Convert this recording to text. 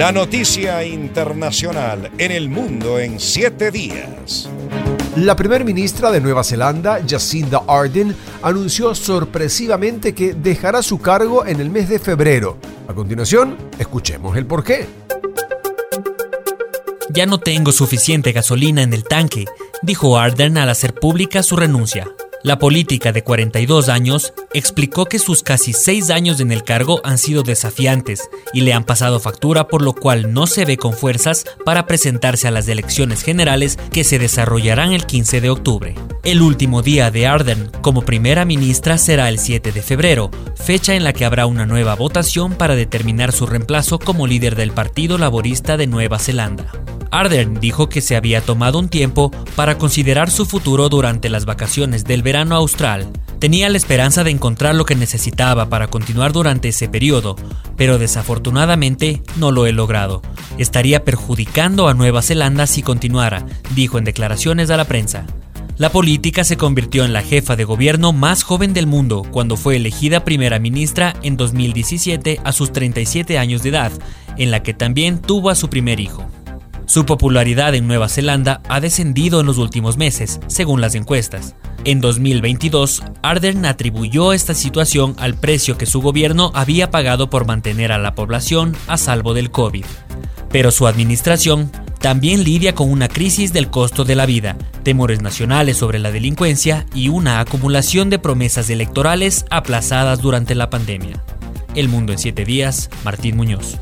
La noticia internacional en el mundo en siete días. La primera ministra de Nueva Zelanda, Jacinda Ardern, anunció sorpresivamente que dejará su cargo en el mes de febrero. A continuación, escuchemos el porqué. Ya no tengo suficiente gasolina en el tanque, dijo Ardern al hacer pública su renuncia. La política de 42 años explicó que sus casi seis años en el cargo han sido desafiantes y le han pasado factura por lo cual no se ve con fuerzas para presentarse a las elecciones generales que se desarrollarán el 15 de octubre. El último día de Ardern como primera ministra será el 7 de febrero, fecha en la que habrá una nueva votación para determinar su reemplazo como líder del Partido Laborista de Nueva Zelanda. Ardern dijo que se había tomado un tiempo para considerar su futuro durante las vacaciones del verano austral. Tenía la esperanza de encontrar lo que necesitaba para continuar durante ese periodo, pero desafortunadamente no lo he logrado. Estaría perjudicando a Nueva Zelanda si continuara, dijo en declaraciones a la prensa. La política se convirtió en la jefa de gobierno más joven del mundo cuando fue elegida primera ministra en 2017 a sus 37 años de edad, en la que también tuvo a su primer hijo. Su popularidad en Nueva Zelanda ha descendido en los últimos meses, según las encuestas. En 2022, Ardern atribuyó esta situación al precio que su gobierno había pagado por mantener a la población a salvo del COVID. Pero su administración también lidia con una crisis del costo de la vida, temores nacionales sobre la delincuencia y una acumulación de promesas electorales aplazadas durante la pandemia. El Mundo en siete días, Martín Muñoz.